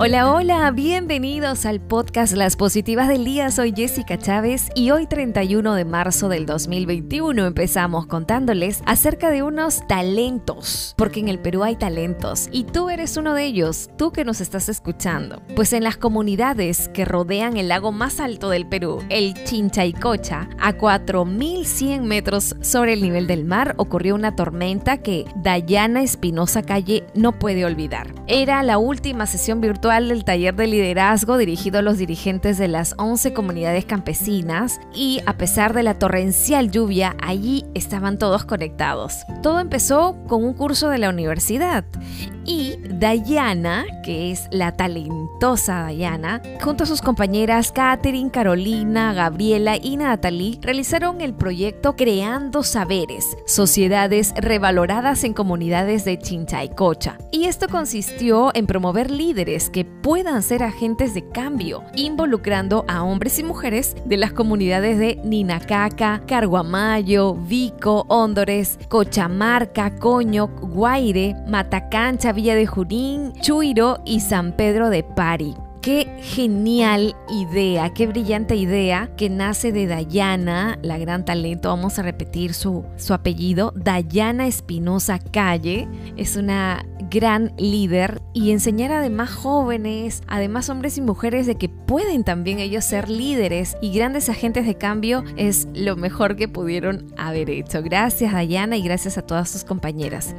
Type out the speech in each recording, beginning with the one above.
Hola, hola, bienvenidos al podcast Las Positivas del Día. Soy Jessica Chávez y hoy 31 de marzo del 2021 empezamos contándoles acerca de unos talentos, porque en el Perú hay talentos y tú eres uno de ellos, tú que nos estás escuchando. Pues en las comunidades que rodean el lago más alto del Perú, el Chinchaycocha, a 4100 metros sobre el nivel del mar, ocurrió una tormenta que Dayana Espinosa Calle no puede olvidar. Era la última sesión virtual del taller de liderazgo dirigido a los dirigentes de las 11 comunidades campesinas y a pesar de la torrencial lluvia, allí estaban todos conectados. Todo empezó con un curso de la universidad y Dayana, que es la talentosa Dayana, junto a sus compañeras Katherine, Carolina, Gabriela y Natalie, realizaron el proyecto Creando Saberes, sociedades revaloradas en comunidades de Chinchaycocha. Y esto consistió en promover líderes que puedan ser agentes de cambio, involucrando a hombres y mujeres de las comunidades de Ninacaca, Carguamayo, Vico, Hóndores, Cochamarca, Coño, Guaire, Matacancha, Villa de Junín, Chuiro y San Pedro de Pari. Qué genial idea, qué brillante idea que nace de Dayana, la gran talento. Vamos a repetir su, su apellido. Dayana Espinosa Calle. Es una gran líder y enseñar además jóvenes, además hombres y mujeres de que pueden también ellos ser líderes y grandes agentes de cambio es lo mejor que pudieron haber hecho. Gracias Dayana y gracias a todas sus compañeras.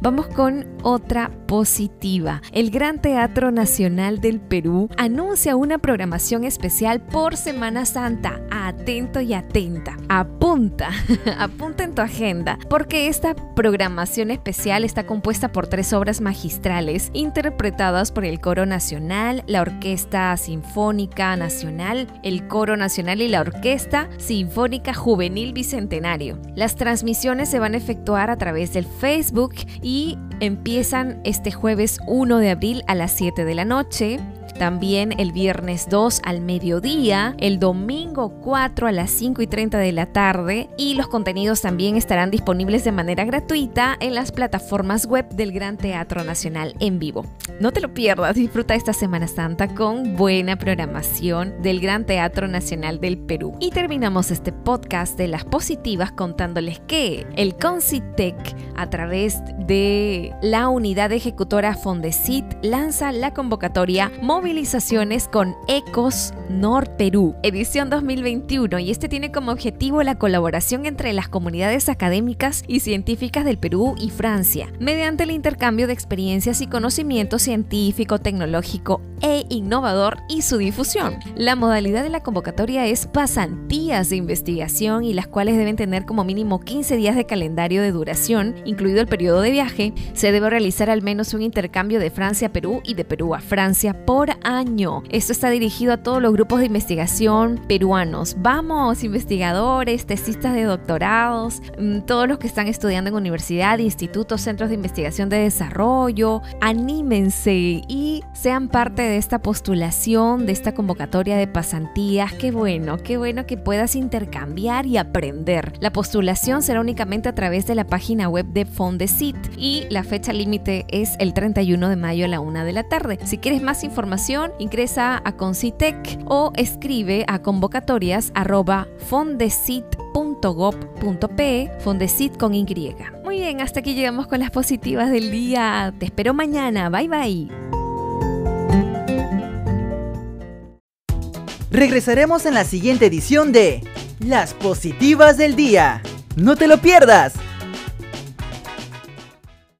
Vamos con otra positiva. El Gran Teatro Nacional del Perú anuncia una programación especial por Semana Santa. Atento y atenta. Apunta, apunta en tu agenda, porque esta programación especial está compuesta por tres obras magistrales interpretadas por el Coro Nacional, la Orquesta Sinfónica Nacional, el Coro Nacional y la Orquesta Sinfónica Juvenil Bicentenario. Las transmisiones se van a efectuar a través del Facebook y empiezan este jueves 1 de abril a las 7 de la noche también el viernes 2 al mediodía, el domingo 4 a las 5 y 30 de la tarde y los contenidos también estarán disponibles de manera gratuita en las plataformas web del Gran Teatro Nacional en vivo. No te lo pierdas, disfruta esta Semana Santa con buena programación del Gran Teatro Nacional del Perú. Y terminamos este podcast de las positivas contándoles que el Concitec a través de la unidad ejecutora Fondesit lanza la convocatoria móvil movilizaciones con Ecos Nord Perú, edición 2021, y este tiene como objetivo la colaboración entre las comunidades académicas y científicas del Perú y Francia, mediante el intercambio de experiencias y conocimiento científico, tecnológico e innovador y su difusión. La modalidad de la convocatoria es pasantías de investigación y las cuales deben tener como mínimo 15 días de calendario de duración, incluido el periodo de viaje. Se debe realizar al menos un intercambio de Francia a Perú y de Perú a Francia por año. Esto está dirigido a todos los grupos de investigación peruanos. Vamos, investigadores, tesistas de doctorados, mm, todos los que están estudiando en universidad, institutos, centros de investigación de desarrollo, anímense y sean parte de esta postulación, de esta convocatoria de pasantías. Qué bueno, qué bueno que puedas intercambiar y aprender. La postulación será únicamente a través de la página web de Fondesit y la fecha límite es el 31 de mayo a la una de la tarde. Si quieres más información, ingresa a Concitec o escribe a convocatorias arroba Fondesit con Y. Muy bien, hasta aquí llegamos con las positivas del día. Te espero mañana. Bye bye. Regresaremos en la siguiente edición de Las positivas del día. No te lo pierdas.